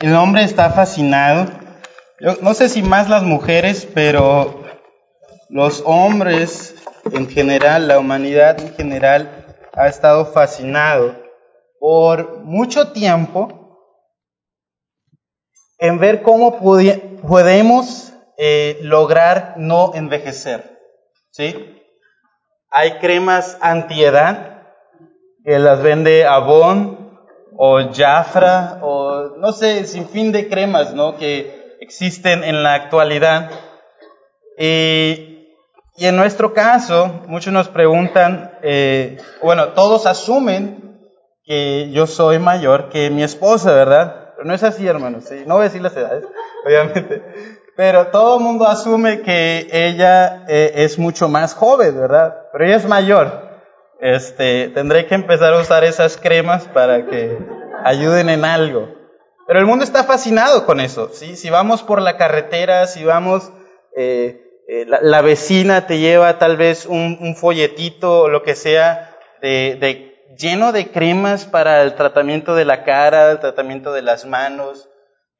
El hombre está fascinado. Yo no sé si más las mujeres, pero los hombres en general, la humanidad en general, ha estado fascinado por mucho tiempo en ver cómo podemos eh, lograr no envejecer. ¿Sí? Hay cremas antiedad que las vende Avon o Jafra o no sé, sin fin de cremas, ¿no? Que existen en la actualidad. Y, en nuestro caso, muchos nos preguntan, eh, bueno, todos asumen que yo soy mayor que mi esposa, ¿verdad? Pero no es así, hermanos. No voy a decir las edades, obviamente. Pero todo el mundo asume que ella eh, es mucho más joven, ¿verdad? Pero ella es mayor. Este, tendré que empezar a usar esas cremas para que ayuden en algo. Pero el mundo está fascinado con eso. Si vamos por la carretera, si vamos, eh, eh, la, vecina te lleva tal vez un, folletito o lo que sea lleno de cremas para el tratamiento de la cara, el tratamiento de las manos,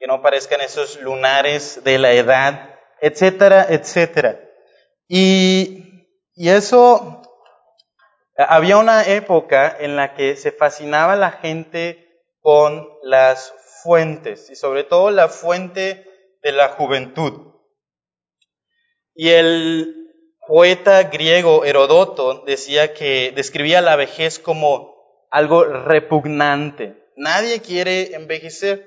que no parezcan esos lunares de la edad, etcétera, etcétera. Y, y eso, había una época en la que se fascinaba la gente con las fuentes y sobre todo la fuente de la juventud. Y el poeta griego Herodoto decía que describía la vejez como algo repugnante. Nadie quiere envejecer.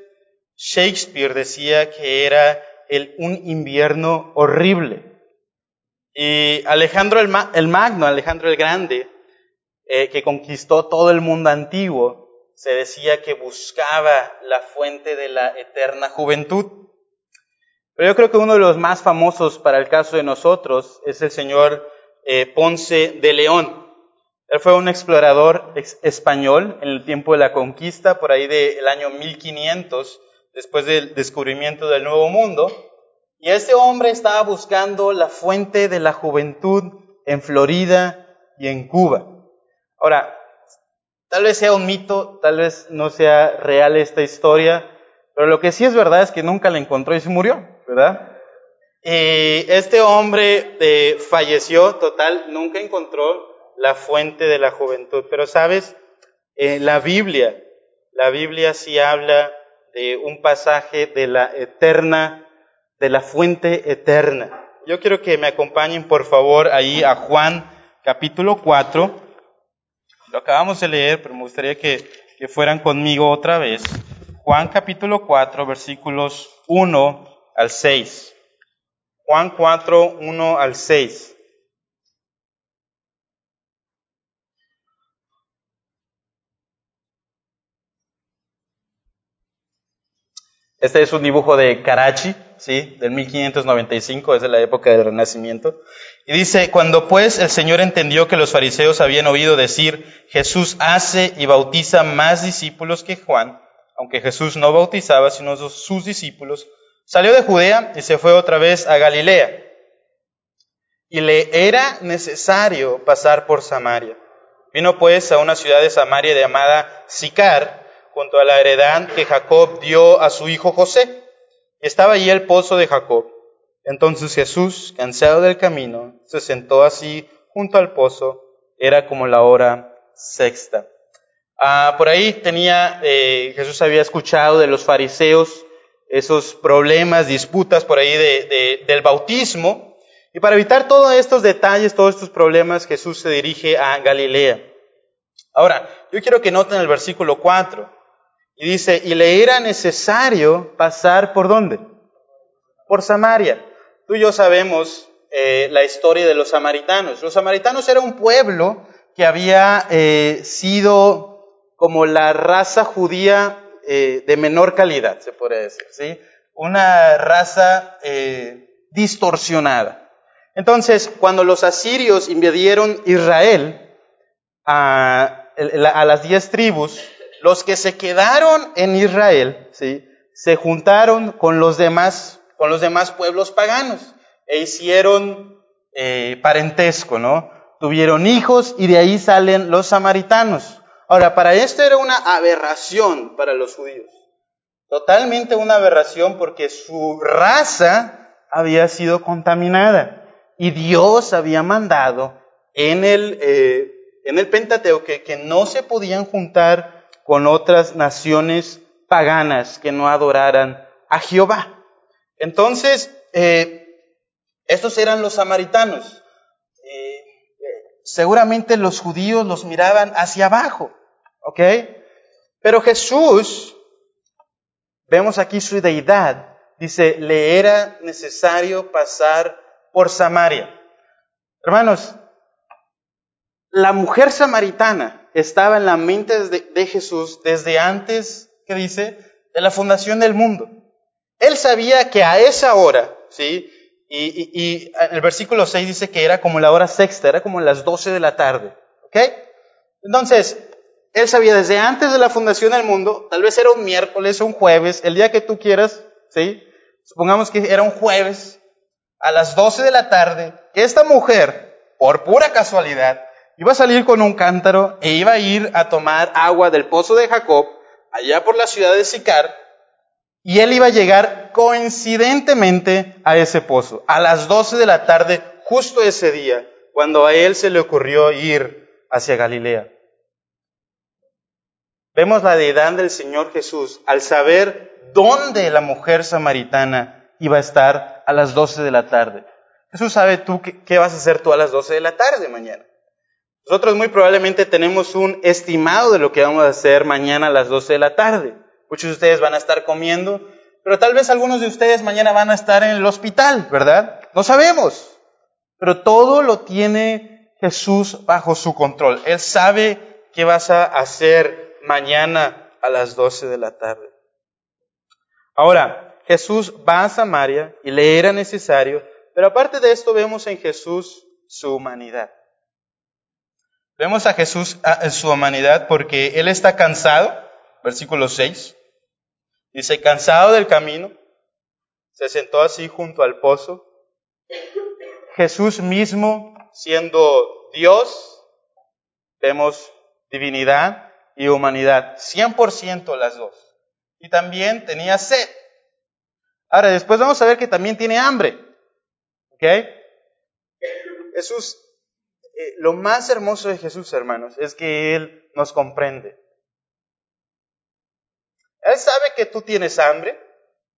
Shakespeare decía que era el, un invierno horrible. Y Alejandro el, Magno, Alejandro el Grande, eh, que conquistó todo el mundo antiguo, se decía que buscaba la fuente de la eterna juventud. Pero yo creo que uno de los más famosos para el caso de nosotros es el señor eh, Ponce de León. Él fue un explorador español en el tiempo de la conquista, por ahí del año 1500, después del descubrimiento del Nuevo Mundo. Y este hombre estaba buscando la fuente de la juventud en Florida y en Cuba. Ahora, Tal vez sea un mito, tal vez no sea real esta historia, pero lo que sí es verdad es que nunca la encontró y se murió, ¿verdad? Y este hombre eh, falleció total, nunca encontró la fuente de la juventud. Pero sabes, en la Biblia, la Biblia sí habla de un pasaje de la eterna, de la fuente eterna. Yo quiero que me acompañen por favor ahí a Juan capítulo 4. Lo acabamos de leer, pero me gustaría que, que fueran conmigo otra vez. Juan capítulo 4, versículos 1 al 6. Juan 4, 1 al 6. Este es un dibujo de Karachi, ¿sí? Del 1595, es de la época del Renacimiento. Y dice, cuando pues el Señor entendió que los fariseos habían oído decir, Jesús hace y bautiza más discípulos que Juan, aunque Jesús no bautizaba sino sus discípulos, salió de Judea y se fue otra vez a Galilea. Y le era necesario pasar por Samaria. Vino pues a una ciudad de Samaria llamada Sicar, junto a la heredad que Jacob dio a su hijo José. Estaba allí el pozo de Jacob. Entonces Jesús, cansado del camino, se sentó así junto al pozo. Era como la hora sexta. Ah, por ahí tenía, eh, Jesús había escuchado de los fariseos esos problemas, disputas por ahí de, del bautismo. Y para evitar todos estos detalles, todos estos problemas, Jesús se dirige a Galilea. Ahora, yo quiero que noten el versículo 4. Y dice, y le era necesario pasar por dónde? Por Samaria. Tú y yo sabemos eh, la historia de los samaritanos. Los samaritanos era un pueblo que había eh, sido como la raza judía eh, de menor calidad, se podría decir, ¿sí? Una raza distorsionada. Entonces, cuando los asirios invadieron Israel, a, a las diez tribus, los que se quedaron en Israel, ¿sí? se juntaron con los demás, con los demás pueblos paganos e hicieron eh, parentesco, ¿no? Tuvieron hijos y de ahí salen los samaritanos. Ahora, para esto era una aberración para los judíos. Totalmente una aberración porque su raza había sido contaminada y Dios había mandado en el, eh, en el Pentateuco que, que no se podían juntar con otras naciones paganas que no adoraran a Jehová. Entonces, eh, estos eran los samaritanos. Eh, seguramente los judíos los miraban hacia abajo, ¿ok? Pero Jesús, vemos aquí su deidad, dice, le era necesario pasar por Samaria. Hermanos, la mujer samaritana estaba en la mente de, Jesús desde antes ¿qué dice? De la fundación del mundo. Él sabía que a esa hora, ¿sí? Y, y, el versículo 6 dice que era como la hora sexta, era como las 12 de la tarde, ¿ok? Entonces, él sabía desde antes de la fundación del mundo, tal vez era un miércoles, un jueves, el día que tú quieras, ¿sí? Supongamos que era un jueves, a las 12 de la tarde, que esta mujer, por pura casualidad, iba a salir con un cántaro e iba a ir a tomar agua del pozo de Jacob, allá por la ciudad de Sicar, y él iba a llegar coincidentemente a ese pozo, a las 12 de la tarde, justo ese día, cuando a él se le ocurrió ir hacia Galilea. Vemos la deidad del Señor Jesús al saber dónde la mujer samaritana iba a estar a las 12 de la tarde. Jesús sabe tú qué, qué vas a hacer tú a las 12 de la tarde mañana. Nosotros muy probablemente tenemos un estimado de lo que vamos a hacer mañana a las 12 de la tarde. Muchos de ustedes van a estar comiendo, pero tal vez algunos de ustedes mañana van a estar en el hospital, ¿verdad? No sabemos. Pero todo lo tiene Jesús bajo su control. Él sabe qué vas a hacer mañana a las 12 de la tarde. Ahora, Jesús va a Samaria y le era necesario, pero aparte de esto vemos en Jesús su humanidad. Vemos a Jesús en su humanidad porque Él está cansado, versículo 6. Dice, cansado del camino, se sentó así junto al pozo. Jesús mismo, siendo Dios, vemos divinidad y humanidad, 100% las dos. Y también tenía sed. Ahora, después vamos a ver que también tiene hambre. ¿Ok? Jesús eh, lo más hermoso de Jesús, hermanos, es que Él nos comprende. Él sabe que tú tienes hambre.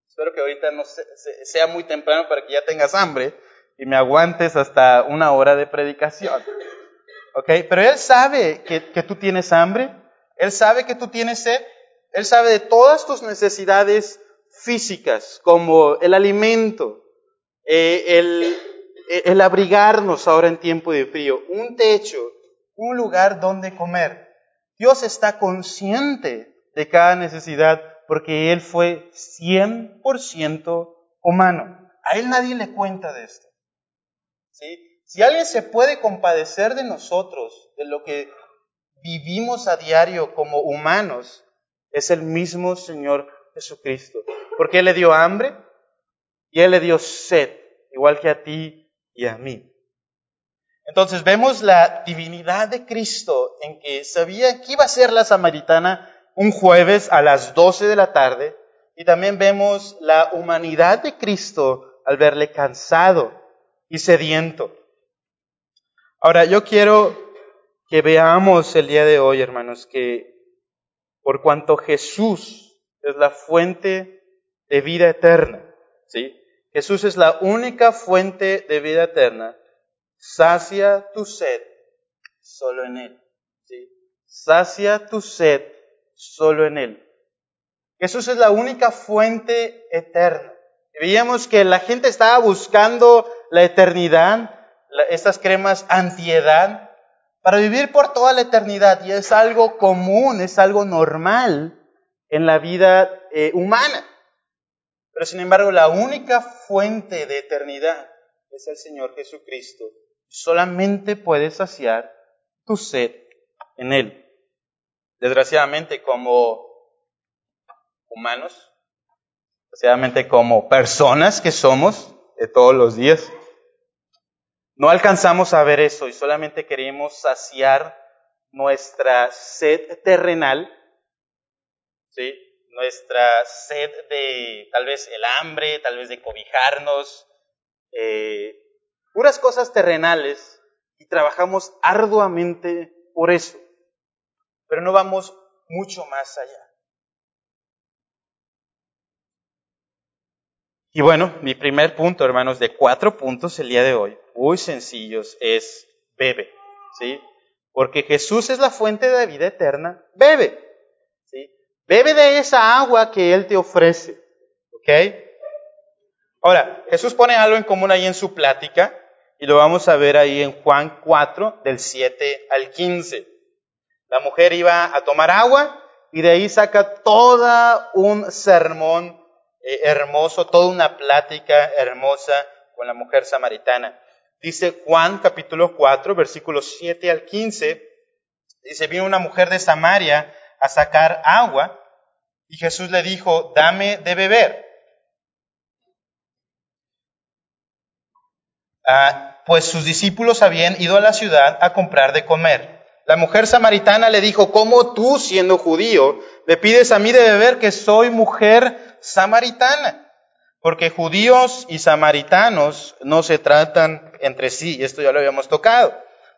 Espero que ahorita no sea muy temprano para que ya tengas hambre y me aguantes hasta una hora de predicación. ¿Ok? Pero Él sabe que, tú tienes hambre. Él sabe que tú tienes sed. Él sabe de todas tus necesidades físicas, como el alimento, eh, el, el abrigarnos ahora en tiempo de frío, un techo, un lugar donde comer. Dios está consciente de cada necesidad porque Él fue 100% humano. A Él nadie le cuenta de esto. Si alguien se puede compadecer de nosotros, de lo que vivimos a diario como humanos, es el mismo Señor Jesucristo. Porque Él le dio hambre y Él le dio sed, igual que a ti y a mí. Entonces vemos la divinidad de Cristo en que sabía que iba a ser la samaritana un jueves a las 12 de la tarde y también vemos la humanidad de Cristo al verle cansado y sediento. Ahora yo quiero que veamos el día de hoy, hermanos, que por cuanto Jesús es la fuente de vida eterna, ¿sí? Jesús es la única fuente de vida eterna. Sacia tu sed solo en Él. Sacia tu sed solo en Él. Jesús es la única fuente eterna. veíamos que la gente estaba buscando la eternidad, estas cremas antiedad, para vivir por toda la eternidad. Y es algo común, es algo normal en la vida eh, humana. Pero sin embargo, la única fuente de eternidad es el Señor Jesucristo. Solamente puedes saciar tu sed en Él. Desgraciadamente, como humanos, desgraciadamente como personas que somos de todos los días, no alcanzamos a ver eso y solamente queremos saciar nuestra sed terrenal, ¿sí? Nuestra sed de tal vez el hambre, tal vez de cobijarnos, eh, puras cosas terrenales y trabajamos arduamente por eso, pero no vamos mucho más allá. Y bueno, mi primer punto, hermanos, de cuatro puntos el día de hoy, muy sencillos, es bebe, ¿sí? Porque Jesús es la fuente de vida eterna, bebe. Bebe de esa agua que Él te ofrece, ¿ok? Ahora, Jesús pone algo en común ahí en su plática, y lo vamos a ver ahí en Juan 4, del 7 al 15. La mujer iba a tomar agua y de ahí saca todo un sermón eh, hermoso, toda una plática hermosa con la mujer samaritana. Dice Juan capítulo 4, versículos 7 al 15, dice, vino una mujer de Samaria a sacar agua y Jesús le dijo, dame de beber. Ah, pues sus discípulos habían ido a la ciudad a comprar de comer. La mujer samaritana le dijo, ¿cómo tú, siendo judío, me pides a mí de beber que soy mujer samaritana? Porque judíos y samaritanos no se tratan entre sí, y esto ya lo habíamos tocado.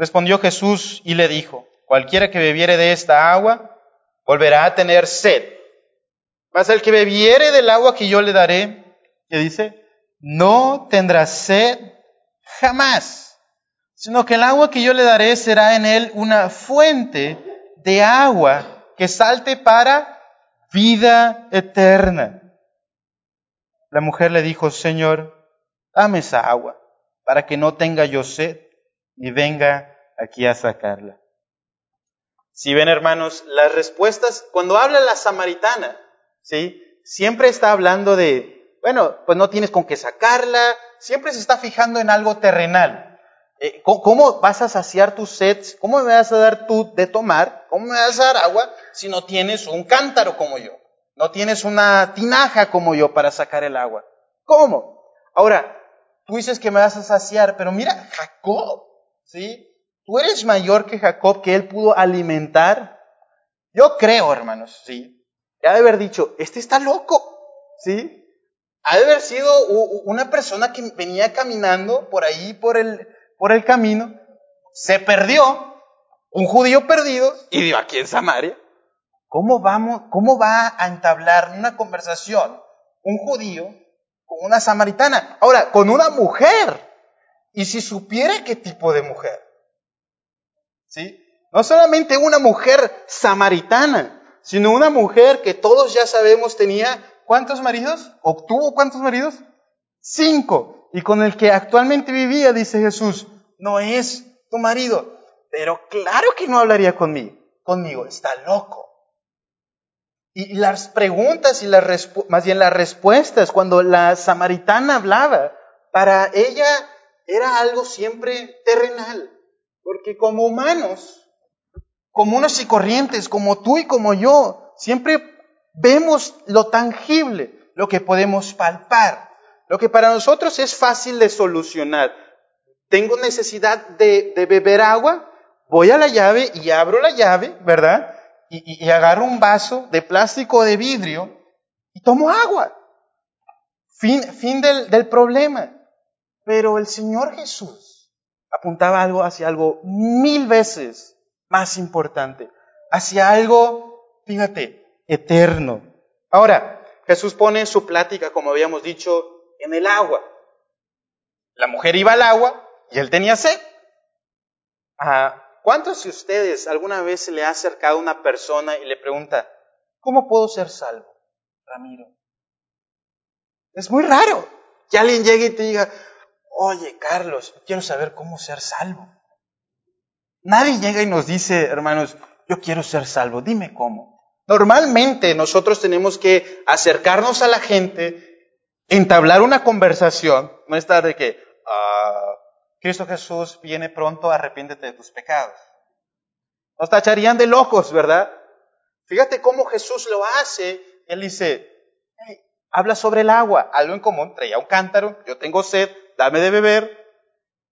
Respondió Jesús y le dijo, cualquiera que bebiere de esta agua, volverá a tener sed. Mas el que bebiere del agua que yo le daré, ¿qué dice? No tendrá sed jamás, sino que el agua que yo le daré será en él una fuente de agua que salte para vida eterna. La mujer le dijo, Señor, dame esa agua para que no tenga yo sed y venga aquí a sacarla. Si ven, hermanos, las respuestas, cuando habla la samaritana, ¿sí? Siempre está hablando de, bueno, pues no tienes con qué sacarla, siempre se está fijando en algo terrenal. Eh, ¿Cómo vas a saciar tus sed? ¿Cómo me vas a dar tú de tomar? ¿Cómo me vas a dar agua si no tienes un cántaro como yo? No tienes una tinaja como yo para sacar el agua. ¿Cómo? Ahora, tú dices que me vas a saciar, pero mira, Jacob, ¿sí? Tú eres mayor que Jacob, que él pudo alimentar. Yo creo, hermanos, ¿sí? Ha de haber dicho, este está loco, ¿sí? Ha de haber sido una persona que venía caminando por ahí, por el, por el camino, se perdió, un judío perdido, y dio aquí en Samaria. ¿Cómo, vamos, ¿Cómo va a entablar una conversación un judío con una samaritana? Ahora, con una mujer. Y si supiera qué tipo de mujer. ¿Sí? No solamente una mujer samaritana, sino una mujer que todos ya sabemos tenía ¿cuántos maridos? ¿Obtuvo cuántos maridos? Cinco y con el que actualmente vivía, dice Jesús, no es tu marido. Pero claro que no hablaría conmigo, conmigo, está loco. Y las preguntas y las más bien las respuestas cuando la samaritana hablaba, para ella era algo siempre terrenal, porque como humanos, comunes y corrientes, como tú y como yo, siempre vemos lo tangible, lo que podemos palpar. Lo que para nosotros es fácil de solucionar. Tengo necesidad de, beber agua, voy a la llave y abro la llave, ¿verdad? Y, agarro un vaso de plástico o de vidrio y tomo agua. Fin, del problema. Pero el Señor Jesús apuntaba algo hacia algo mil veces más importante, hacia algo, fíjate, eterno. Ahora, Jesús pone su plática, como habíamos dicho, en el agua. La mujer iba al agua y él tenía sed. Ah, ¿Cuántos de ustedes alguna vez se le ha acercado una persona y le pregunta, ¿cómo puedo ser salvo? Ramiro. Es muy raro que alguien llegue y te diga, oye Carlos, quiero saber cómo ser salvo. Nadie llega y nos dice, hermanos, yo quiero ser salvo, dime cómo. Normalmente nosotros tenemos que acercarnos a la gente, entablar una conversación, no estar de que, ah, Cristo Jesús viene pronto, arrepiéntete de tus pecados. Nos tacharían de locos, ¿verdad? Fíjate cómo Jesús lo hace. Él dice, habla sobre el agua, algo en común, traía un cántaro, yo tengo sed, dame de beber.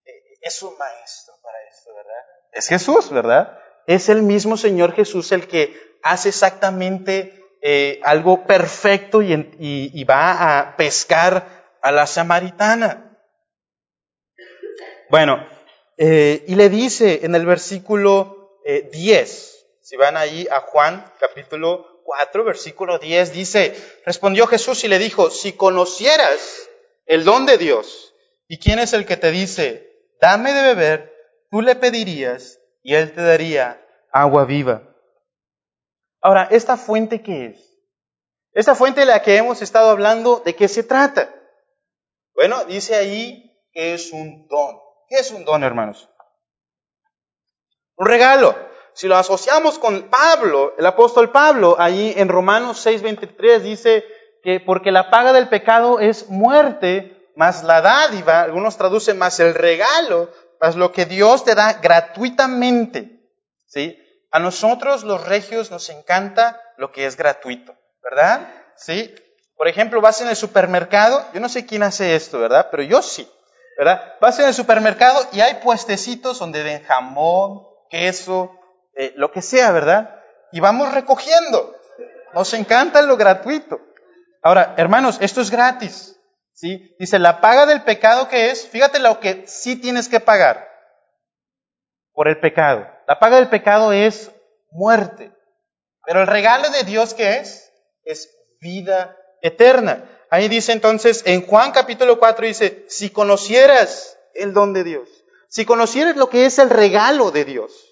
Eh, es un maestro para esto, ¿verdad? Es Jesús, ¿verdad? Es el mismo Señor Jesús el que hace exactamente eh, algo perfecto y, va a pescar a la samaritana. Bueno, eh, y le dice en el versículo 10, si van ahí a Juan capítulo 4, versículo 10 dice, respondió Jesús y le dijo, si conocieras el don de Dios, ¿y quién es el que te dice, dame de beber? Tú le pedirías y él te daría agua viva. Ahora, ¿esta fuente qué es? Esta fuente de la que hemos estado hablando, ¿de qué se trata? Bueno, dice ahí que es un don. ¿Qué es un don, hermanos? Un regalo. Si lo asociamos con Pablo, el apóstol Pablo, allí en Romanos 6:23 dice que porque la paga del pecado es muerte, más la dádiva, algunos traducen más el regalo, más lo que Dios te da gratuitamente. ¿Sí? A nosotros los regios nos encanta lo que es gratuito, ¿verdad? ¿Sí? Por ejemplo, vas en el supermercado, yo no sé quién hace esto, ¿verdad? Pero yo sí, ¿verdad? Vas en el supermercado y hay puestecitos donde ven jamón, queso, eh, lo que sea, ¿verdad? Y vamos recogiendo. Nos encanta lo gratuito. Ahora, hermanos, esto es gratis. Dice, la paga del pecado que es, fíjate lo que sí tienes que pagar por el pecado. La paga del pecado es muerte. Pero el regalo de Dios que es, es vida eterna. Ahí dice entonces, en Juan capítulo 4 dice, si conocieras el don de Dios, si conocieras lo que es el regalo de Dios,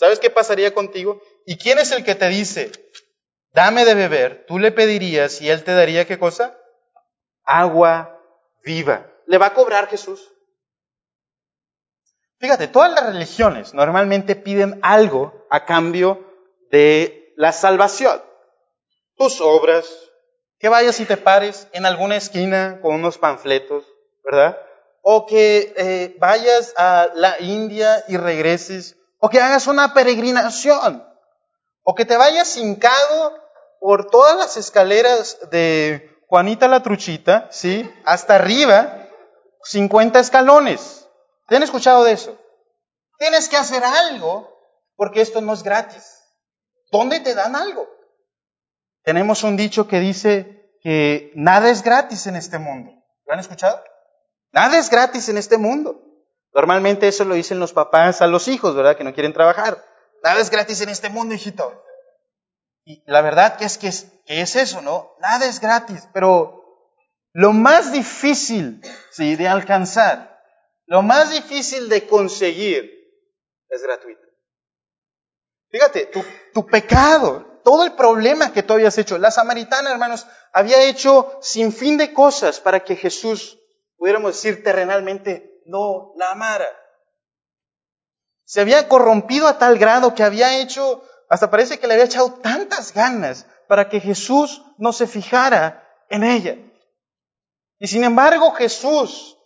¿Sabes qué pasaría contigo? ¿Y quién es el que te dice, dame de beber? Tú le pedirías y él te daría qué cosa? Agua viva. ¿Le va a cobrar Jesús? Fíjate, todas las religiones normalmente piden algo a cambio de la salvación. Tus obras, que vayas y te pares en alguna esquina con unos panfletos, ¿verdad? O que eh, vayas a la India y regreses o que hagas una peregrinación, o que te vayas hincado por todas las escaleras de Juanita la Truchita, ¿sí? Hasta arriba, 50 escalones. ¿Te escuchado de eso? Tienes que hacer algo porque esto no es gratis. ¿Dónde te dan algo? Tenemos un dicho que dice que nada es gratis en este mundo. ¿Lo han escuchado? Nada es gratis en este mundo. Normalmente eso lo dicen los papás a los hijos, ¿verdad? Que no quieren trabajar. Nada es gratis en este mundo, hijito. Y la verdad es que es, que es eso, ¿no? Nada es gratis, pero lo más difícil, de alcanzar, lo más difícil de conseguir es gratuito. Fíjate, tu, tu pecado, todo el problema que tú habías hecho, la samaritana, hermanos, había hecho sin fin de cosas para que Jesús, pudiéramos decir terrenalmente, no la amara. Se había corrompido a tal grado que había hecho, hasta parece que le había echado tantas ganas para que Jesús no se fijara en ella. Y sin embargo Jesús,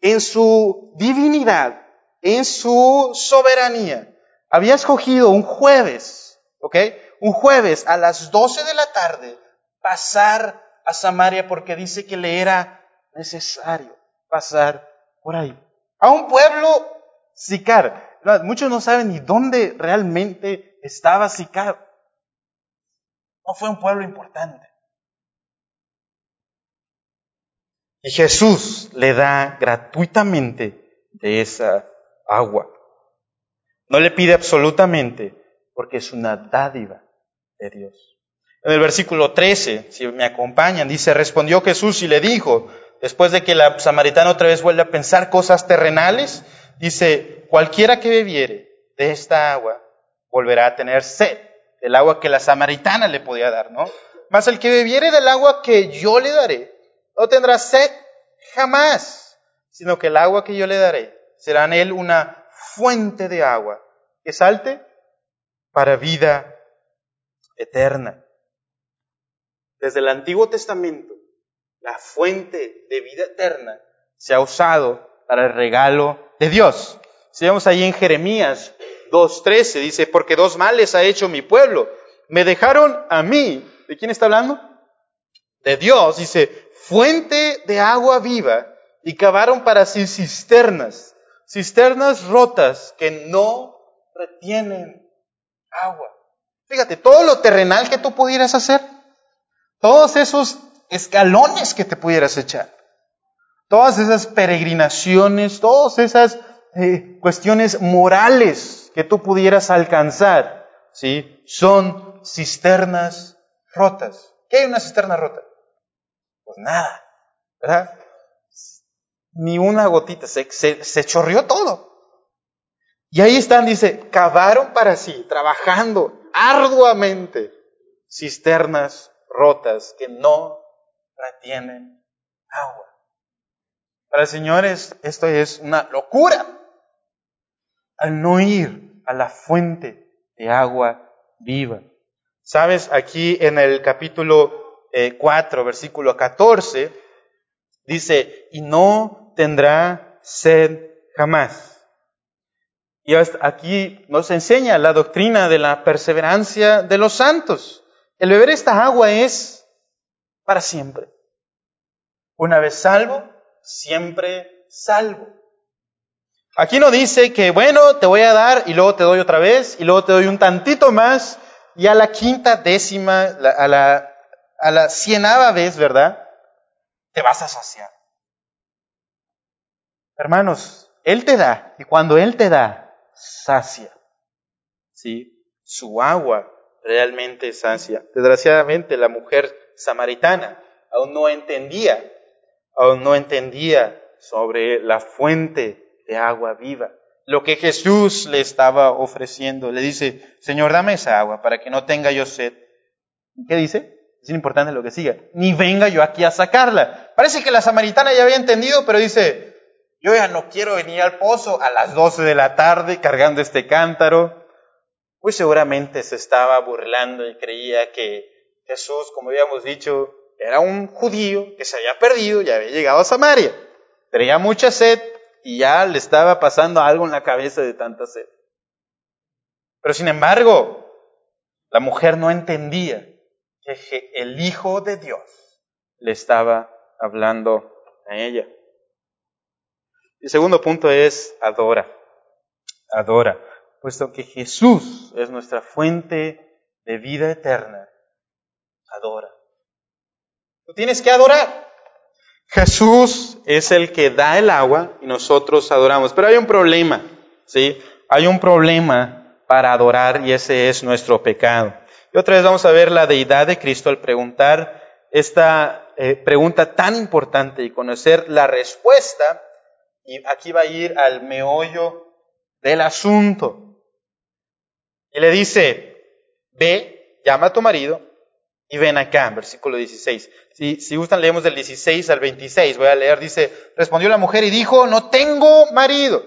en su divinidad, en su soberanía, había escogido un jueves, ¿ok? Un jueves a las 12 de la tarde pasar a Samaria porque dice que le era necesario pasar por ahí. A un pueblo Sicar. Muchos no saben ni dónde realmente estaba Sicar. No fue un pueblo importante. Y Jesús le da gratuitamente de esa agua. No le pide absolutamente porque es una dádiva de Dios. En el versículo 13, si me acompañan, dice, respondió Jesús y le dijo, después de que la samaritana otra vez vuelve a pensar cosas terrenales, dice, cualquiera que bebiere de esta agua volverá a tener sed, del agua que la samaritana le podía dar, ¿no? Mas el que bebiere del agua que yo le daré, no tendrá sed jamás, sino que el agua que yo le daré será en él una fuente de agua que salte para vida eterna. Desde el Antiguo Testamento, la fuente de vida eterna se ha usado para el regalo de Dios. Si vemos ahí en Jeremías 2.13, dice, porque dos males ha hecho mi pueblo. Me dejaron a mí. ¿De quién está hablando? De Dios. Dice, fuente de agua viva y cavaron para sí cisternas, cisternas rotas que no retienen agua. Fíjate, todo lo terrenal que tú pudieras hacer, todos esos escalones que te pudieras echar, todas esas peregrinaciones, todas esas eh, cuestiones morales que tú pudieras alcanzar, ¿sí? Son cisternas rotas. ¿Qué hay una cisterna rota? Pues nada, ¿verdad? Ni una gotita, se, se, se chorrió todo. Y ahí están, dice, cavaron para sí, trabajando arduamente, cisternas rotas que no retienen agua. Para señores, esto es una locura. Al no ir a la fuente de agua viva. Sabes, aquí en el capítulo 4, eh, versículo 14, dice, y no tendrá sed jamás. Y aquí nos enseña la doctrina de la perseverancia de los santos. El beber esta agua es para siempre. Una vez salvo, siempre salvo. Aquí no dice que, bueno, te voy a dar y luego te doy otra vez y luego te doy un tantito más y a la quinta décima, a la, a la cienava vez, ¿verdad? Te vas a saciar. Hermanos, Él te da y cuando Él te da, sacia. ¿Sí? Su agua realmente sacia. Desgraciadamente la mujer samaritana aún no entendía aún no entendía sobre la fuente de agua viva. Lo que Jesús le estaba ofreciendo. Le dice, Señor, dame esa agua para que no tenga yo sed. ¿Qué dice? Es importante lo que sigue. Ni venga yo aquí a sacarla. Parece que la samaritana ya había entendido, pero dice, yo ya no quiero venir al pozo a las 12 de la tarde cargando este cántaro. Pues seguramente se estaba burlando y creía que Jesús, como habíamos dicho, era un judío que se había perdido y había llegado a Samaria. Tenía mucha sed y ya le estaba pasando algo en la cabeza de tanta sed. Pero sin embargo, la mujer no entendía que el Hijo de Dios le estaba hablando a ella. El segundo punto es adora, adora, puesto que Jesús es nuestra fuente de vida eterna, adora. Tú tienes que adorar. Jesús es el que da el agua y nosotros adoramos. Pero hay un problema, ¿sí? Hay un problema para adorar y ese es nuestro pecado. Y otra vez vamos a ver la deidad de Cristo al preguntar esta eh, pregunta tan importante y conocer la respuesta. Y aquí va a ir al meollo del asunto. Y le dice, ve, llama a tu marido y ven acá, versículo 16. Si, gustan, leemos del 16 al 26. Voy a leer, dice, respondió la mujer y dijo, no tengo marido.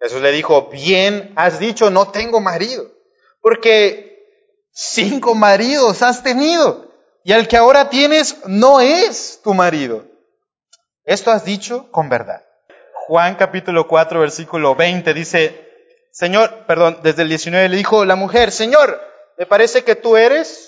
Jesús le dijo, bien has dicho, no tengo marido. Porque cinco maridos has tenido y el que ahora tienes no es tu marido. Esto has dicho con verdad. Juan capítulo 4, versículo 20 dice, Señor, perdón, desde el 19 le dijo la mujer, Señor, me parece que tú eres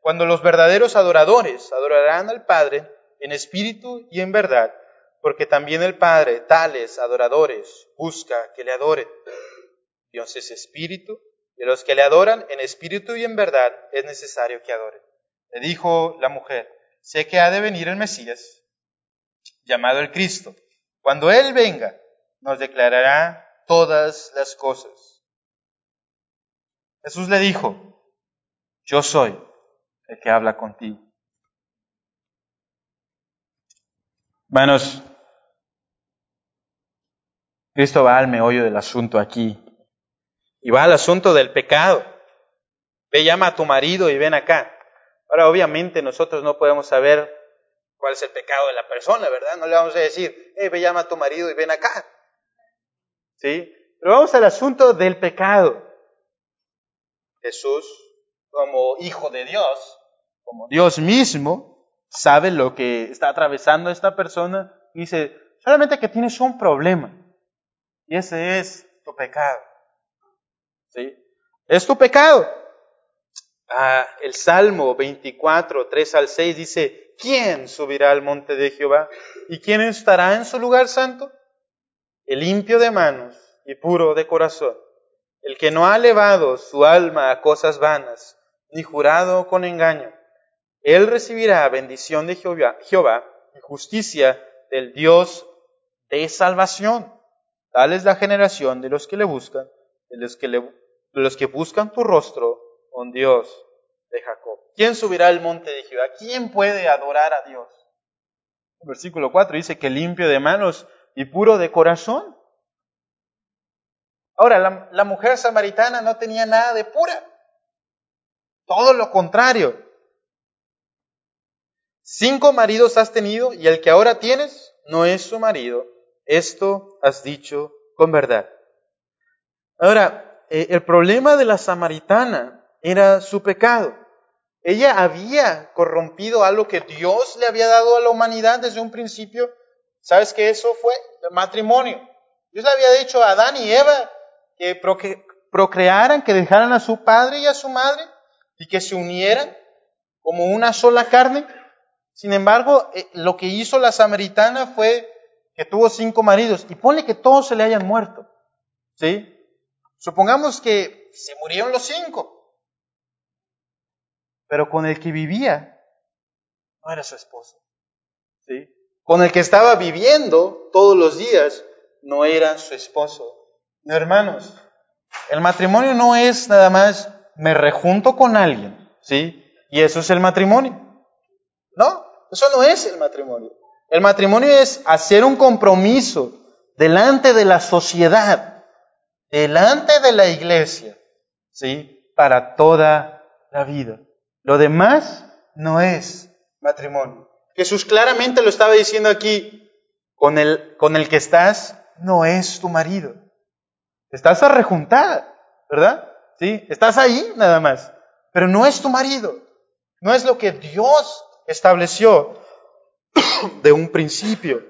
cuando los verdaderos adoradores adorarán al Padre en espíritu y en verdad, porque también el Padre, tales adoradores, busca que le adoren. Dios es espíritu, y los que le adoran en espíritu y en verdad es necesario que adoren. Le dijo la mujer, sé que ha de venir el Mesías, llamado el Cristo. Cuando Él venga, nos declarará todas las cosas. Jesús le dijo, yo soy el que habla contigo. Hermanos, Cristo va al meollo del asunto aquí. Y va al asunto del pecado. Ve, llama a tu marido y ven acá. Ahora, obviamente, nosotros no podemos saber cuál es el pecado de la persona, ¿verdad? No le vamos a decir, hey, ve, llama a tu marido y ven acá. ¿Sí? Pero vamos al asunto del pecado. Jesús, como hijo de Dios, como Dios mismo, sabe lo que está atravesando esta persona dice, solamente que tienes un problema. Y ese es tu pecado. ¿Sí? Es tu pecado. Ah, el Salmo 24, 3 al 6 dice, ¿quién subirá al monte de Jehová? ¿Y quién estará en su lugar santo? El limpio de manos y puro de corazón, el que no ha elevado su alma a cosas vanas, ni jurado con engaño. Él recibirá bendición de Jehová, y justicia del Dios de salvación. Tal es la generación de los que le buscan, de los que, le, de los que buscan tu rostro, con Dios de Jacob. ¿Quién subirá al monte de Jehová? ¿Quién puede adorar a Dios? Versículo 4 dice que limpio de manos y puro de corazón. Ahora, la, la mujer samaritana no tenía nada de pura. Todo lo contrario. Cinco maridos has tenido y el que ahora tienes no es su marido. Esto has dicho con verdad. Ahora, eh, el problema de la samaritana era su pecado. Ella había corrompido algo que Dios le había dado a la humanidad desde un principio. ¿Sabes qué eso fue? El matrimonio. Dios le había dicho a Adán y Eva que procrearan, que dejaran a su padre y a su madre y que se unieran como una sola carne. Sin embargo, eh, lo que hizo la samaritana fue que tuvo cinco maridos y ponle que todos se le hayan muerto. ¿Sí? Supongamos que se murieron los cinco. Pero con el que vivía no era su esposo. ¿Sí? Con el que estaba viviendo todos los días no era su esposo. hermanos, el matrimonio no es nada más me rejunto con alguien, ¿sí? Y eso es el matrimonio. No, eso no es el matrimonio. El matrimonio es hacer un compromiso delante de la sociedad, delante de la iglesia, ¿sí? Para toda la vida. Lo demás no es matrimonio. Jesús claramente lo estaba diciendo aquí, con el, con el que estás no es tu marido. Estás arrejuntada, ¿verdad? ¿Sí? Estás ahí nada más, pero no es tu marido. No es lo que Dios estableció de un principio.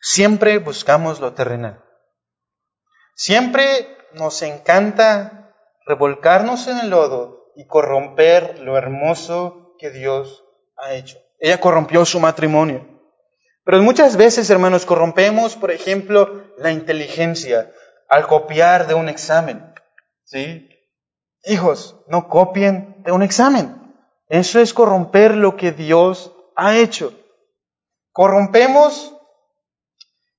Siempre buscamos lo terrenal. Siempre nos encanta revolcarnos en el lodo y corromper lo hermoso que Dios ha hecho. Ella corrompió su matrimonio. Pero muchas veces, hermanos, corrompemos, por ejemplo, la inteligencia al copiar de un examen. ¿Sí? Hijos, no copien de un examen. Eso es corromper lo que Dios ha hecho. Corrompemos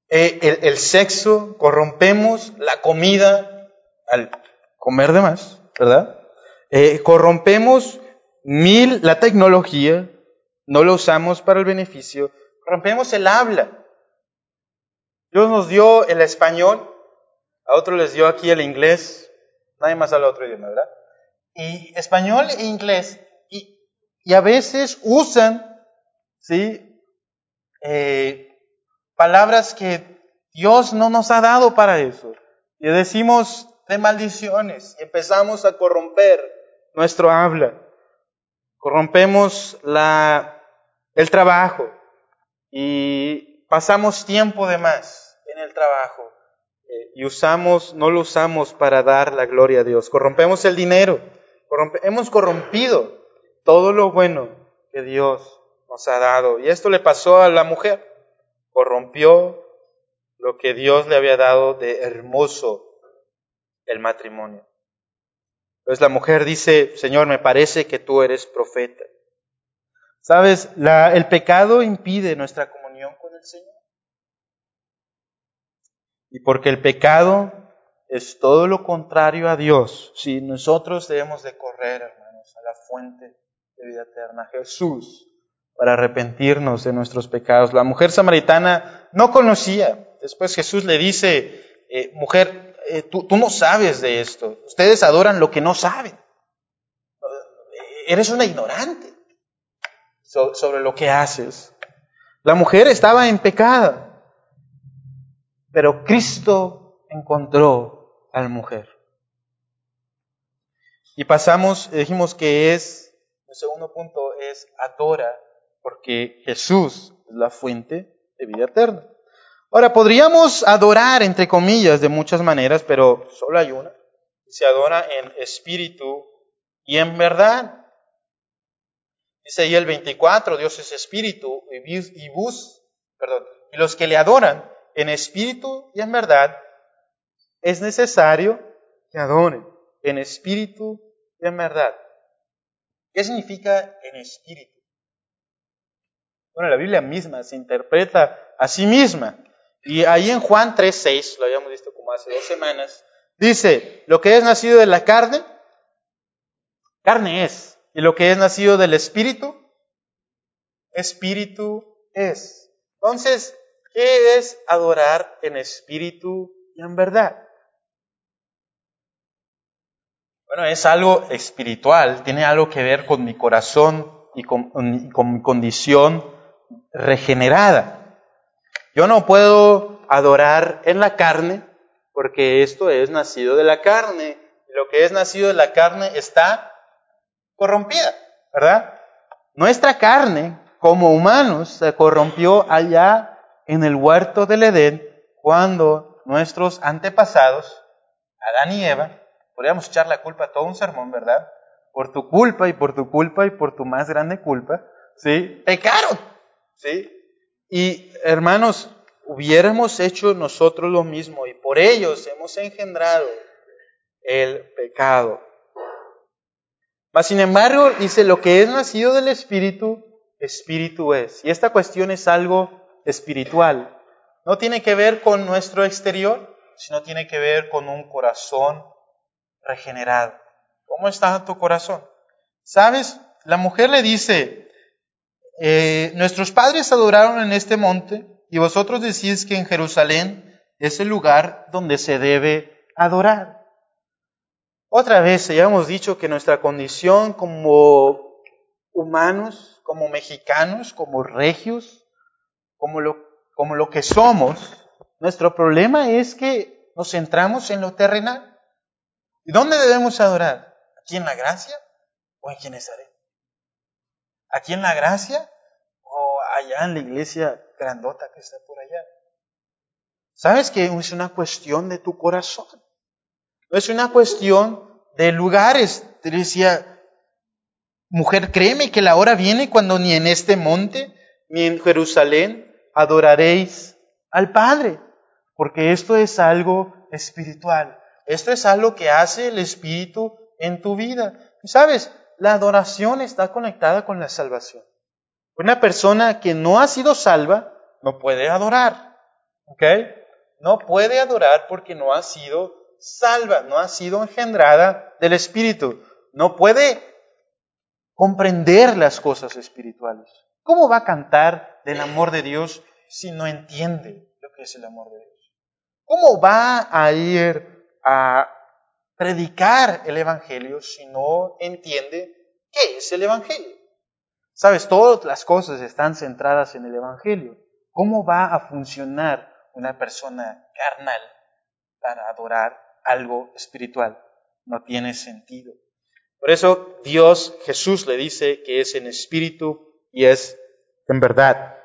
eh, el, sexo, corrompemos la comida al comer de más, ¿verdad? Eh, corrompemos mil la tecnología, no lo usamos para el beneficio, corrompemos el habla. Dios nos dio el español, a otros les dio aquí el inglés, nadie más habla otro idioma, ¿verdad? Y español e inglés, y, y a veces usan, ¿sí? Eh, palabras que Dios no nos ha dado para eso. Y decimos de maldiciones y empezamos a corromper nuestro habla. Corrompemos la, el trabajo y pasamos tiempo de más en el trabajo eh, y usamos, no lo usamos para dar la gloria a Dios. Corrompemos el dinero, hemos corrompido todo lo bueno que Dios nos ha dado. Y esto le pasó a la mujer, corrompió lo que Dios le había dado de hermoso el matrimonio. Entonces la mujer dice, Señor, me parece que tú eres profeta. Sabes, la, el pecado impide nuestra comunión con el Señor. Y porque el pecado es todo lo contrario a Dios. Si nosotros debemos de correr, hermanos, a la fuente de vida eterna, Jesús, para arrepentirnos de nuestros pecados. La mujer samaritana no conocía. Después Jesús le dice, eh, mujer, eh, tú, no sabes de esto. Ustedes adoran lo que no saben. Eres una ignorante sobre lo que haces. La mujer estaba en pecado, pero Cristo encontró a mujer. Y pasamos, dijimos que es, el segundo punto es adora, porque Jesús es la fuente de vida eterna. Ahora, podríamos adorar, entre comillas, de muchas maneras, pero solo hay una. Se adora en espíritu y en verdad. Dice ahí el 24, Dios es espíritu y bus, perdón, y los que le adoran en espíritu y en verdad, es necesario que adoren en espíritu y en verdad. ¿Qué significa en espíritu? Bueno, la Biblia misma se interpreta a sí misma. Y ahí en Juan 3.6, lo habíamos visto como hace dos semanas, dice, lo que es nacido de la carne, carne es. Y lo que es nacido del espíritu, espíritu es. Entonces, ¿qué es adorar en espíritu y en verdad? Es algo espiritual, tiene algo que ver con mi corazón y con, con mi condición regenerada. Yo no puedo adorar en la carne porque esto es nacido de la carne. Lo que es nacido de la carne está corrompida, ¿verdad? Nuestra carne, como humanos, se corrompió allá en el huerto del Edén cuando nuestros antepasados, Adán y Eva, podríamos echar la culpa a todo un sermón, ¿verdad? Por tu culpa y por tu culpa y por tu más grande culpa, ¿sí? Pecaron, ¿sí? Y hermanos, hubiéramos hecho nosotros lo mismo y por ellos hemos engendrado el pecado. Mas sin embargo, dice, lo que es nacido del Espíritu, Espíritu es. Y esta cuestión es algo espiritual. No tiene que ver con nuestro exterior, sino tiene que ver con un corazón regenerado. ¿Cómo está tu corazón? ¿Sabes? La mujer le dice, eh, nuestros padres adoraron en este monte y vosotros decís que en Jerusalén es el lugar donde se debe adorar. Otra vez, ya hemos dicho que nuestra condición como humanos, como mexicanos, como regios, como lo, como lo que somos, nuestro problema es que nos centramos en lo terrenal. ¿Y dónde debemos adorar? ¿Aquí en la gracia o en Genesaret? aquí en la gracia o allá en la iglesia grandota que está por allá. ¿Sabes que es una cuestión de tu corazón? No es una cuestión de lugares. Te decía, mujer, créeme que la hora viene cuando ni en este monte ni en Jerusalén adoraréis al Padre, porque esto es algo espiritual. Esto es algo que hace el Espíritu en tu vida. ¿Sabes? la adoración está conectada con la salvación. Una persona que no ha sido salva no puede adorar. ¿Ok? No puede adorar porque no ha sido salva, no ha sido engendrada del Espíritu. No puede comprender las cosas espirituales. ¿Cómo va a cantar del amor de Dios si no entiende lo que es el amor de Dios? ¿Cómo va a ir a predicar el Evangelio si no entiende qué es el Evangelio. Sabes, todas las cosas están centradas en el Evangelio. ¿Cómo va a funcionar una persona carnal para adorar algo espiritual? No tiene sentido. Por eso Dios, Jesús le dice que es en espíritu y es en verdad.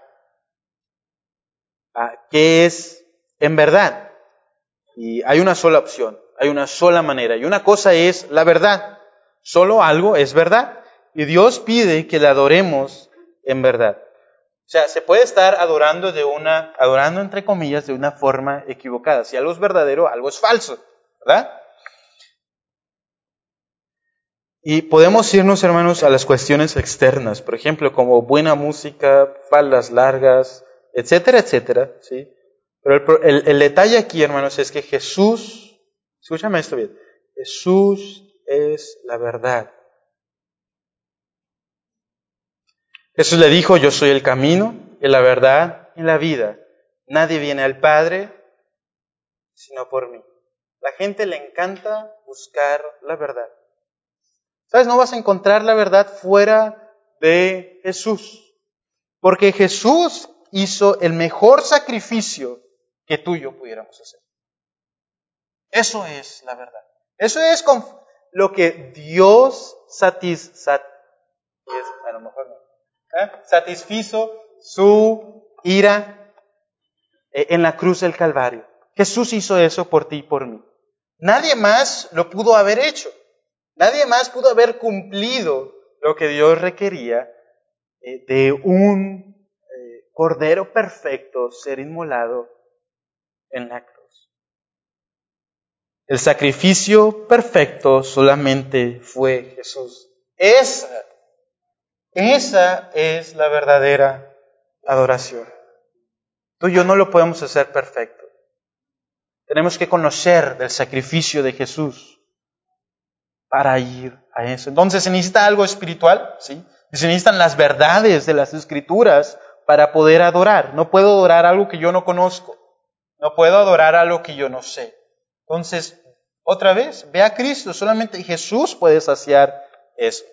Ah, ¿Qué es en verdad? Y hay una sola opción, hay una sola manera. Y una cosa es la verdad. Solo algo es verdad. Y Dios pide que le adoremos en verdad. O sea, se puede estar adorando de una, adorando entre comillas, de una forma equivocada. Si algo es verdadero, algo es falso, ¿verdad? Y podemos irnos, hermanos, a las cuestiones externas, por ejemplo, como buena música, faldas largas, etcétera, etcétera, ¿sí? Pero el, detalle aquí, hermanos, es que Jesús Escúchame esto bien. Jesús es la verdad. Jesús le dijo, yo soy el camino, y la verdad y la vida. Nadie viene al Padre sino por mí. La gente le encanta buscar la verdad. ¿Sabes? No vas a encontrar la verdad fuera de Jesús. Porque Jesús hizo el mejor sacrificio que tú y yo pudiéramos hacer. Eso es la verdad. Eso es lo que Dios ¿eh? satisfizo su ira eh, en la cruz del Calvario. Jesús hizo eso por ti y por mí. Nadie más lo pudo haber hecho. Nadie más pudo haber cumplido lo que Dios requería eh, de un cordero perfecto ser inmolado en la cruz. El sacrificio perfecto solamente fue Jesús. Esa, esa es la verdadera adoración. Tú y yo no lo podemos hacer perfecto. Tenemos que conocer del sacrificio de Jesús para ir a eso. Entonces se necesita algo espiritual, ¿sí? Se necesitan las verdades de las escrituras para poder adorar. No puedo adorar algo que yo no conozco. No puedo adorar algo que yo no sé. Entonces, otra vez, ve a Cristo. Solamente Jesús puede saciar eso.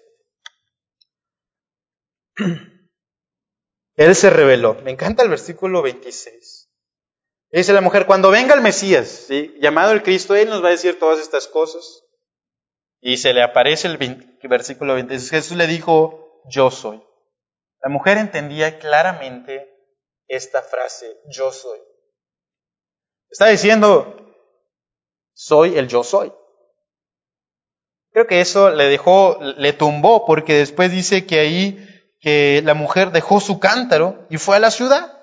Él se reveló. Me encanta el versículo 26. Dice la mujer, cuando venga el Mesías, llamado el Cristo, Él nos va a decir todas estas cosas. Y se le aparece el versículo 26. Jesús le dijo, yo soy. La mujer entendía claramente esta frase, yo soy. Está diciendo, soy el yo soy. Creo que eso le dejó, le tumbó, porque después dice que ahí que la mujer dejó su cántaro y fue a la ciudad.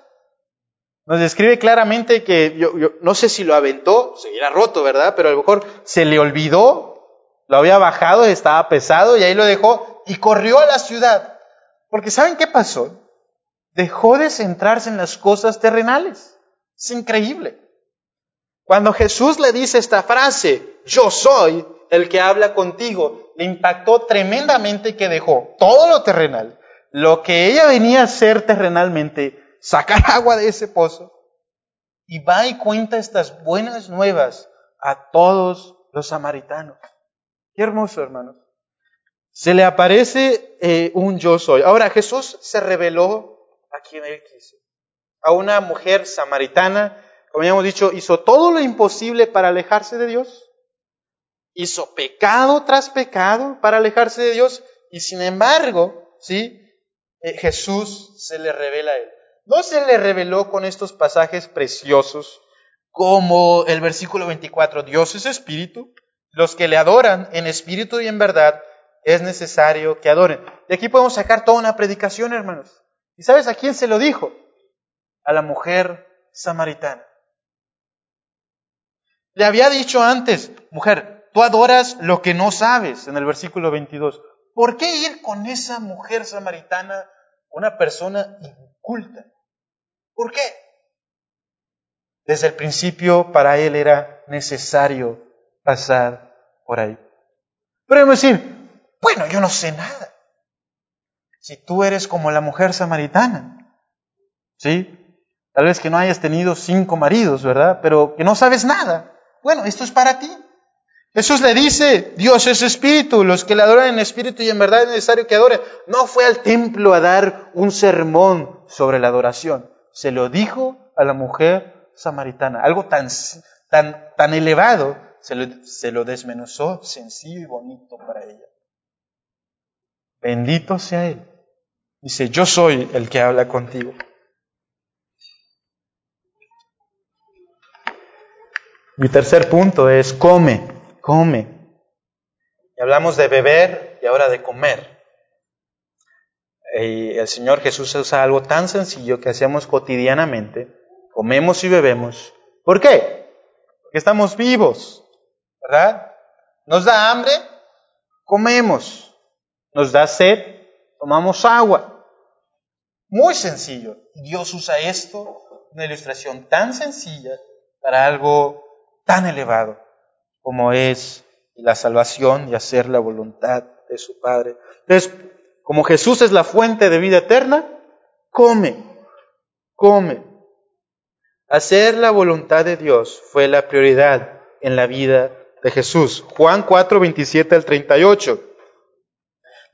Nos describe claramente que yo, no sé si lo aventó, seguirá roto, ¿verdad? Pero a lo mejor se le olvidó, lo había bajado, estaba pesado y ahí lo dejó y corrió a la ciudad. Porque ¿saben qué pasó? Dejó de centrarse en las cosas terrenales. Es increíble. Cuando Jesús le dice esta frase, yo soy el que habla contigo, le impactó tremendamente que dejó todo lo terrenal, lo que ella venía a hacer terrenalmente, sacar agua de ese pozo, y va y cuenta estas buenas nuevas a todos los samaritanos. Qué hermoso, hermanos se le aparece eh, un yo soy. Ahora, Jesús se reveló a quien él quiso. A una mujer samaritana, como ya hemos dicho, hizo todo lo imposible para alejarse de Dios. Hizo pecado tras pecado para alejarse de Dios. Y sin embargo, ¿sí? Eh, Jesús se le revela a él. No se le reveló con estos pasajes preciosos como el versículo 24, Dios es espíritu, los que le adoran en espíritu y en verdad es necesario que adoren. De aquí podemos sacar toda una predicación, hermanos. ¿Y sabes a quién se lo dijo? A la mujer samaritana. Le había dicho antes, mujer, tú adoras lo que no sabes, en el versículo 22. ¿Por qué ir con esa mujer samaritana, una persona inculta? ¿Por qué? Desde el principio para él era necesario pasar por ahí. Pero decir, bueno, yo no sé nada. Si tú eres como la mujer samaritana, ¿sí? Tal vez que no hayas tenido cinco maridos, ¿verdad? Pero que no sabes nada. Bueno, esto es para ti. Jesús le dice, Dios es espíritu, los que le adoran en espíritu y en verdad es necesario que adoren. No fue al templo a dar un sermón sobre la adoración. Se lo dijo a la mujer samaritana. Algo tan, tan, tan elevado, se lo, se lo desmenuzó sencillo y bonito para ella. Bendito sea Él. Dice, yo soy el que habla contigo. Mi tercer punto es come, come. Y hablamos de beber y ahora de comer. Y el Señor Jesús usa algo tan sencillo que hacemos cotidianamente. Comemos y bebemos. ¿Por qué? Porque estamos vivos, ¿verdad? ¿Nos da hambre? Comemos nos da sed, tomamos agua. Muy sencillo. Dios usa esto, una ilustración tan sencilla, para algo tan elevado. como es la salvación y hacer la voluntad de su Padre. Entonces, como Jesús es la fuente de vida eterna, come, come. Hacer la voluntad de Dios fue la prioridad en la vida de Jesús. Juan 4, 27 al 38.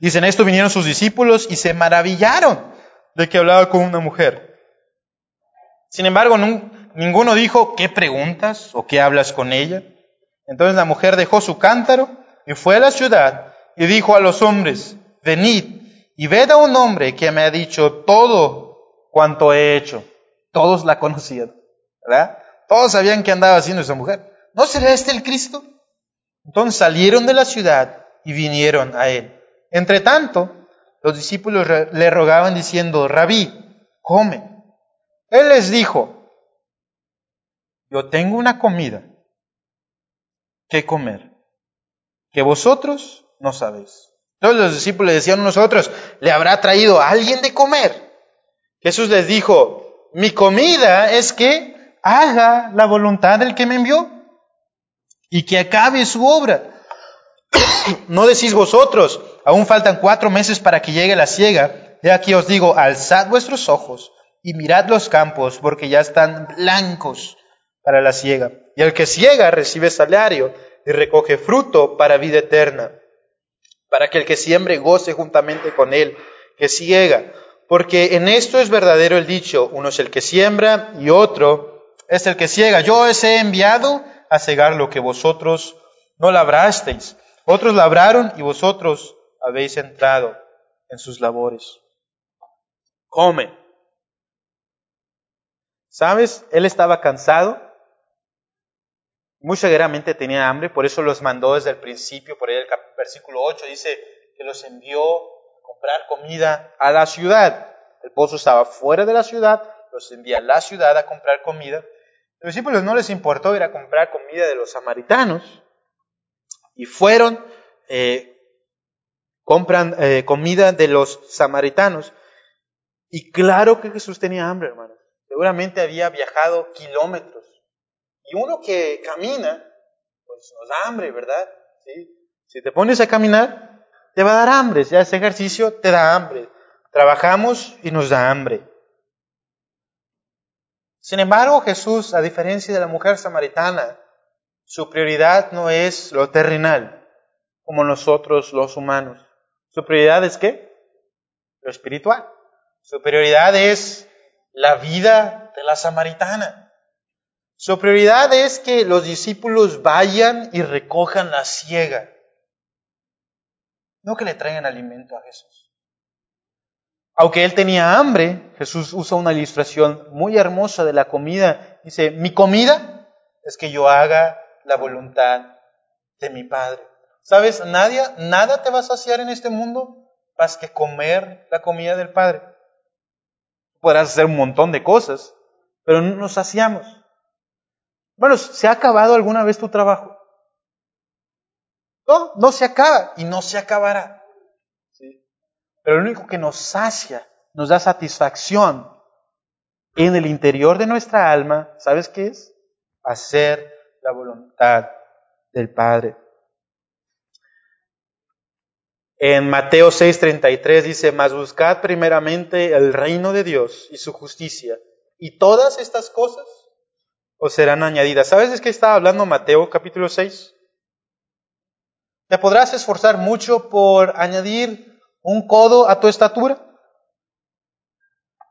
Dicen, esto vinieron sus discípulos y se maravillaron de que hablaba con una mujer. Sin embargo, ninguno dijo, ¿qué preguntas o qué hablas con ella? Entonces la mujer dejó su cántaro y fue a la ciudad y dijo a los hombres, venid y ved a un hombre que me ha dicho todo cuanto he hecho. Todos la conocían, ¿verdad? Todos sabían qué andaba haciendo esa mujer. ¿No será este el Cristo? Entonces salieron de la ciudad y vinieron a él. Entre tanto, los discípulos le rogaban diciendo, Rabí, come. Él les dijo, yo tengo una comida que comer, que vosotros no sabéis. Todos los discípulos decían a nosotros, ¿le habrá traído alguien de comer? Jesús les dijo, mi comida es que haga la voluntad del que me envió y que acabe su obra. no decís vosotros, aún faltan cuatro meses para que llegue la siega. He aquí os digo, alzad vuestros ojos y mirad los campos, porque ya están blancos para la siega. Y el que ciega recibe salario y recoge fruto para vida eterna, para que el que siembre goce juntamente con él, que ciega. Porque en esto es verdadero el dicho, uno es el que siembra y otro es el que ciega. Yo os he enviado a cegar lo que vosotros no labrasteis. Otros labraron y vosotros habéis entrado en sus labores. Come. ¿Sabes? Él estaba cansado. Muy seguramente tenía hambre, por eso los mandó desde el principio, por ahí el versículo 8 dice que los envió a comprar comida a la ciudad. El pozo estaba fuera de la ciudad, los envía a la ciudad a comprar comida. Los discípulos no les importó ir a comprar comida de los samaritanos y fueron, eh, compran eh, comida de los samaritanos. Y claro que Jesús tenía hambre, hermanos. Seguramente había viajado kilómetros. Uno que camina, pues nos da hambre, ¿verdad? Si te pones a caminar, te va a dar hambre. Si haces ejercicio, te da hambre. Trabajamos y nos da hambre. Sin embargo, Jesús, a diferencia de la mujer samaritana, su prioridad no es lo terrenal, como nosotros los humanos. Su prioridad es qué? Lo espiritual. Su prioridad es la vida de la samaritana. Su prioridad es que los discípulos vayan y recojan la ciega. No que le traigan alimento a Jesús. Aunque él tenía hambre, Jesús usa una ilustración muy hermosa de la comida. Dice, mi comida es que yo haga la voluntad de mi Padre. ¿Sabes? Nadie, nada te va a saciar en este mundo más que comer la comida del Padre. Podrás hacer un montón de cosas, pero no nos saciamos. Bueno, ¿se ha acabado alguna vez tu trabajo? No, no se acaba y no se acabará. Pero lo único que nos sacia, nos da satisfacción en el interior de nuestra alma, ¿sabes qué es? Hacer la voluntad del Padre. En Mateo 6:33 dice, mas buscad primeramente el reino de Dios y su justicia, y todas estas cosas os serán añadidas. ¿Sabes de qué estaba hablando Mateo capítulo 6? Te podrás esforzar mucho por añadir un codo a tu estatura?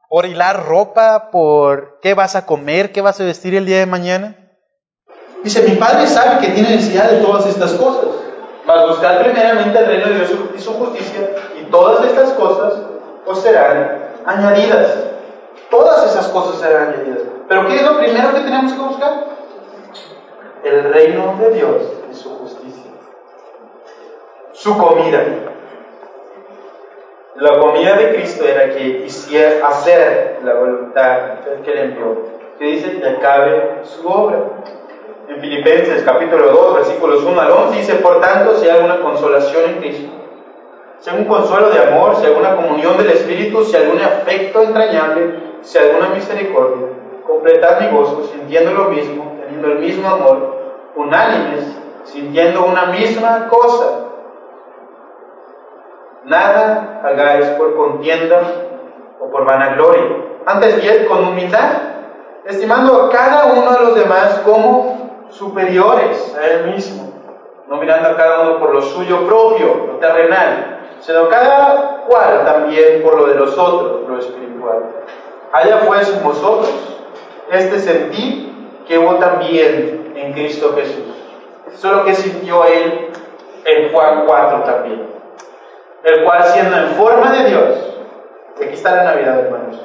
¿Por hilar ropa? ¿Por qué vas a comer? ¿Qué vas a vestir el día de mañana? Dice, mi Padre sabe que tiene necesidad de todas estas cosas. Mas buscar primeramente el reino de Dios y su justicia, y todas estas cosas os serán añadidas. Todas esas cosas serán añadidas. Pero ¿qué es lo primero que tenemos que buscar? El reino de Dios y su justicia. Su comida. La comida de Cristo era que hiciera hacer la voluntad del que le envió, que dice que acabe su obra. En Filipenses capítulo 2, versículos 1 al 11 dice, por tanto, si hay alguna consolación en Cristo, si hay un consuelo de amor, si hay alguna comunión del Espíritu, si hay algún afecto entrañable, si hay alguna misericordia, completad mi gozo, sintiendo lo mismo, teniendo el mismo amor, unánimes, sintiendo una misma cosa. Nada hagáis por contienda o por vanagloria. Antes bien, con humildad, estimando a cada uno de los demás como superiores a él mismo, no mirando a cada uno por lo suyo propio, lo terrenal, sino cada cual también por lo de los otros, lo espiritual. Allá pues en vosotros este sentir que hubo también en Cristo Jesús. Eso es lo que sintió él en Juan 4 también. El cual siendo en forma de Dios, aquí está la Navidad hermanos,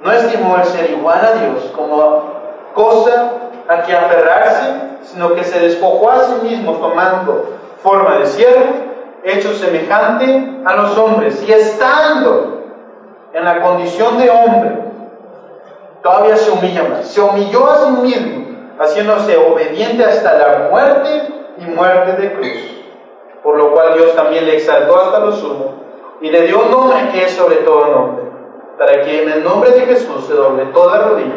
no estimó el ser igual a Dios como cosa a que aferrarse, sino que se despojó a sí mismo tomando forma de siervo, hecho semejante a los hombres, y estando en la condición de hombre, todavía se humilla más, se humilló a sí mismo, haciéndose obediente hasta la muerte y muerte de cruz, por lo cual Dios también le exaltó hasta lo sumo y le dio un nombre que es sobre todo nombre, para que en el nombre de Jesús se doble toda rodilla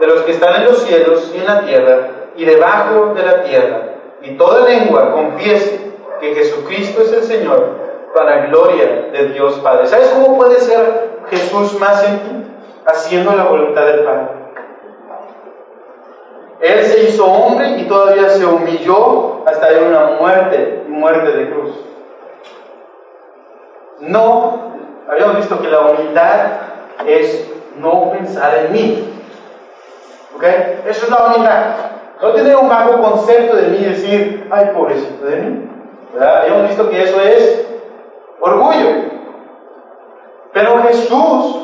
de los que están en los cielos y en la tierra y debajo de la tierra, y toda lengua confiese que Jesucristo es el Señor, para gloria de Dios Padre. ¿Sabes cómo puede ser Jesús más en ti? Haciendo la voluntad del Padre. Él se hizo hombre y todavía se humilló hasta en una muerte, muerte de cruz. No, habíamos visto que la humildad es no pensar en mí. ¿Ok? Eso es la humildad. No tener un bajo concepto de mí y decir, ay, pobrecito de mí. ¿Verdad? Habíamos visto que eso es orgullo. Pero Jesús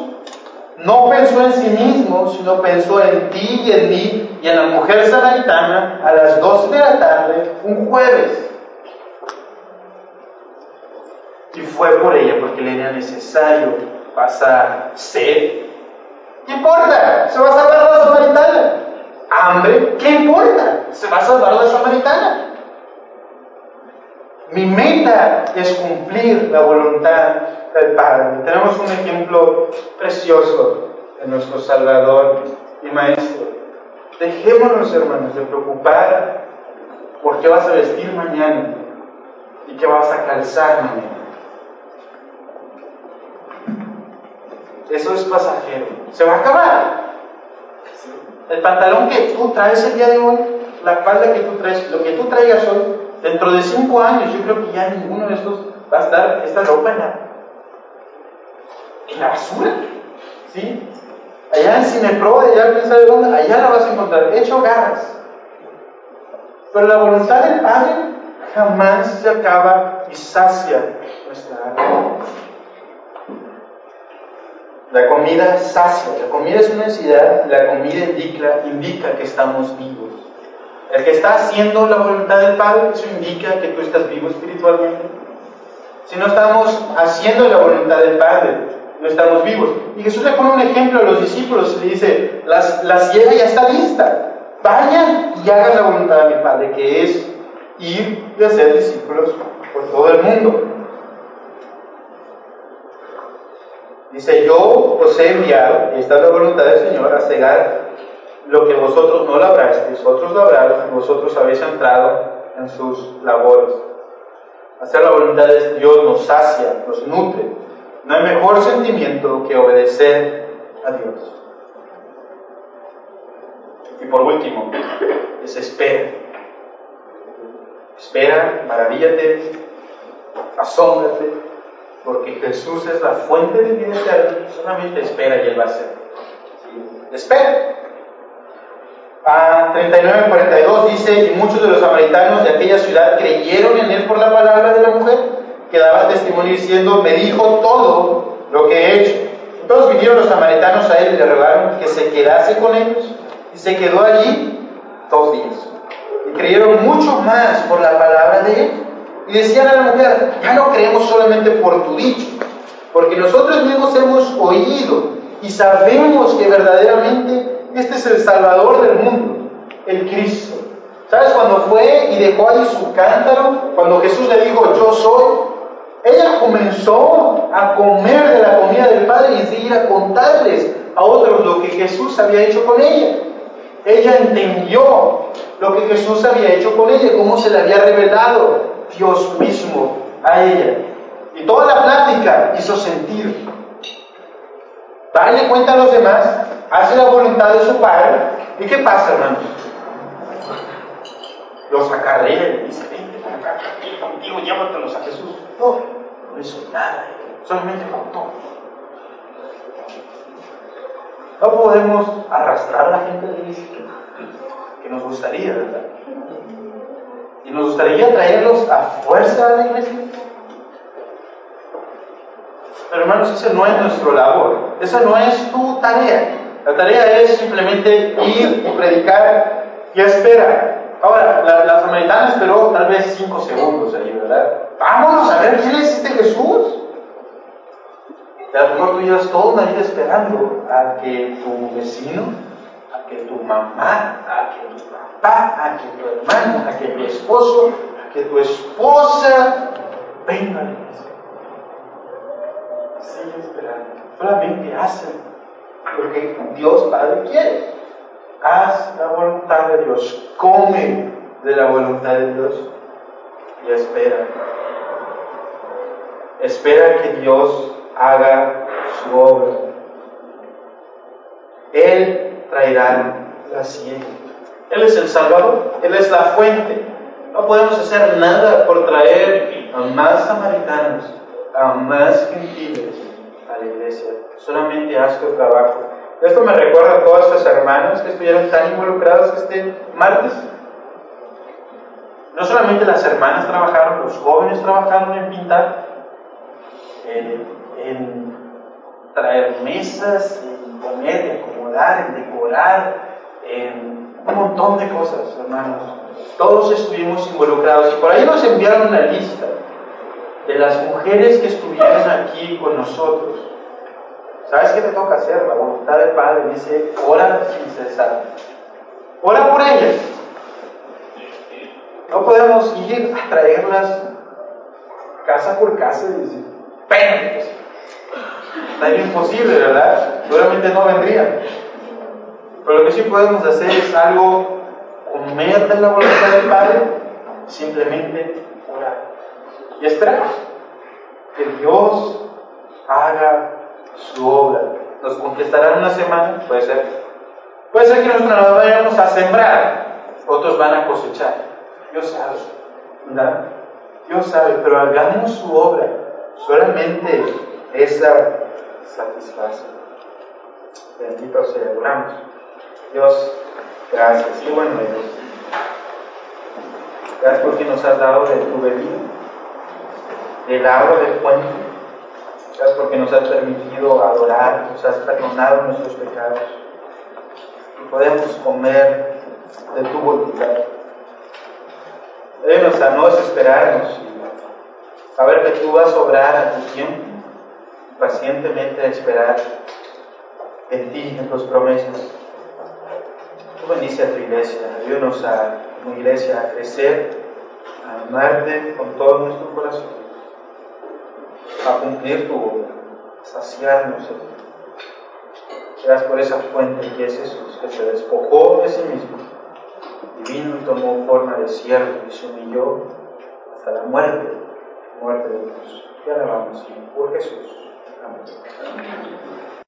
no pensó en sí mismo, sino pensó en ti y en mí y en la mujer samaritana a las 12 de la tarde, un jueves. Y fue por ella porque le era necesario pasar sed. ¿Qué importa? Se va a salvar la samaritana. Hambre, ¿qué importa? Se va a salvar la samaritana. Mi meta es cumplir la voluntad del Padre. Tenemos un ejemplo precioso de nuestro Salvador y Maestro. Dejémonos, hermanos, de preocupar por qué vas a vestir mañana y qué vas a calzar mañana. Eso es pasajero. Se va a acabar. El pantalón que tú traes el día de hoy, la falda que tú traes, lo que tú traigas hoy, dentro de cinco años, yo creo que ya ninguno de estos va a estar, esta ropa en la, en la basura. ¿Sí? Allá en Cinepro, allá quién sabe dónde, allá la vas a encontrar, hecho garras. Pero la voluntad del Padre jamás se acaba y sacia nuestra alma. La comida sacia, la comida es una necesidad, la comida indica, indica que estamos vivos. El que está haciendo la voluntad del Padre, eso indica que tú estás vivo espiritualmente. Si no estamos haciendo la voluntad del Padre, no estamos vivos. Y Jesús le pone un ejemplo a los discípulos y le dice, la, la ciega ya está lista. Vayan y hagan la voluntad de mi Padre, que es ir y hacer discípulos por todo el mundo. Dice, yo os he enviado, y esta es la voluntad del Señor, a cegar lo que vosotros no labrasteis, otros labraron y vosotros habéis entrado en sus labores. Hacer la voluntad de Dios nos sacia, nos nutre. No hay mejor sentimiento que obedecer a Dios. Y por último, es espera. Espera, maravíllate, asómbrate, porque Jesús es la fuente de vida eterna, solamente espera y Él va a hacer. Espera. A 39-42 dice, y muchos de los samaritanos de aquella ciudad creyeron en Él por la palabra de la mujer, que daba testimonio diciendo, me dijo todo lo que he hecho. Entonces vinieron los samaritanos a Él y le rogaron que se quedase con ellos, y se quedó allí dos días. Y creyeron mucho más por la palabra de Él y decían a la mujer, ya no creemos solamente por tu dicho, porque nosotros mismos hemos oído y sabemos que verdaderamente este es el Salvador del mundo, el Cristo. ¿Sabes cuando fue y dejó ahí su cántaro? Cuando Jesús le dijo, yo soy. Ella comenzó a comer de la comida del Padre y de ir a contarles a otros lo que Jesús había hecho con ella. ella entendió lo que Jesús había hecho con ella, cómo se le había revelado Dios mismo a ella. Y toda la plática hizo sentido. Va y le cuenta a los demás, hace la voluntad de su padre. ¿Y qué pasa, hermanos? Los acarrea dice, aquí contigo, llévatelos a Jesús. No, no hizo nada, solamente contó. No podemos arrastrar a la gente de la que nos gustaría. Y nos gustaría traerlos a fuerza a la iglesia. Pero hermanos, esa no es nuestra labor, esa no es tu tarea. La tarea es simplemente ir y predicar y esperar. Ahora, la, samaritana esperó tal vez cinco segundos ahí, ¿verdad? Vámonos a ver quién es este Jesús. Y a tú llevas toda una vida esperando a que tu vecino, a que tu mamá, a que tu papá, a que tu hermano, a que tu esposo, a que tu esposa venga a la iglesia. Sigue esperando. Solamente hacen lo que Dios Padre quiere. Haz la voluntad de Dios. Come de la voluntad de Dios y espera. Espera que Dios haga su obra. Él traerá la siembra. Él es el Salvador, Él es la fuente. No podemos hacer nada por traer a más samaritanos, a más gentiles a la iglesia. Solamente haz tu trabajo. Esto me recuerda a todas estas hermanas que estuvieron tan involucradas este martes. No solamente las hermanas trabajaron, los jóvenes trabajaron en pintar, en, traer mesas, en comer, en acomodar, en decorar, en un montón de cosas, hermanos. Todos estuvimos involucrados y por ahí nos enviaron una lista de las mujeres que estuvieron aquí con nosotros. ¿Sabes qué te toca hacer? La voluntad del Padre dice, ora sin cesar. Ora por ellas. No podemos ir a traerlas casa por casa y decir, pues, Está imposible, ¿verdad? Seguramente no vendrían. Pero lo que sí podemos hacer es algo, comer de la voluntad del Padre, simplemente orar. Y esperar que Dios haga su obra. Nos contestará una semana, puede ser. Puede ser que nosotros nos vayamos a sembrar, otros van a cosechar. Dios sabe, ¿verdad? Dios sabe, pero hagamos su obra Solamente esa satisfacción. Bendito sea, oramos. Dios, gracias. Qué bueno eres. Gracias porque nos has dado de tu bebida, del agua del fuente. Porque nos has permitido adorar, nos has perdonado nuestros pecados. Y podemos comer de tu voluntad. Ayúdanos a no desesperarnos Saber que tú vas a obrar a tu tiempo, pacientemente esperar en ti, en tus promesas. Tú bendice a tu iglesia, ayúdanos a tu iglesia a crecer, a amarte con todo nuestro corazón, a cumplir tu obra, saciarnos. Gracias por esa fuente que es Jesús, que se despojó de sí mismo, y vino y tomó forma de siervo y se humilló hasta la muerte muerte de Dios. Te alabamos, Señor, por Jesús. Amén.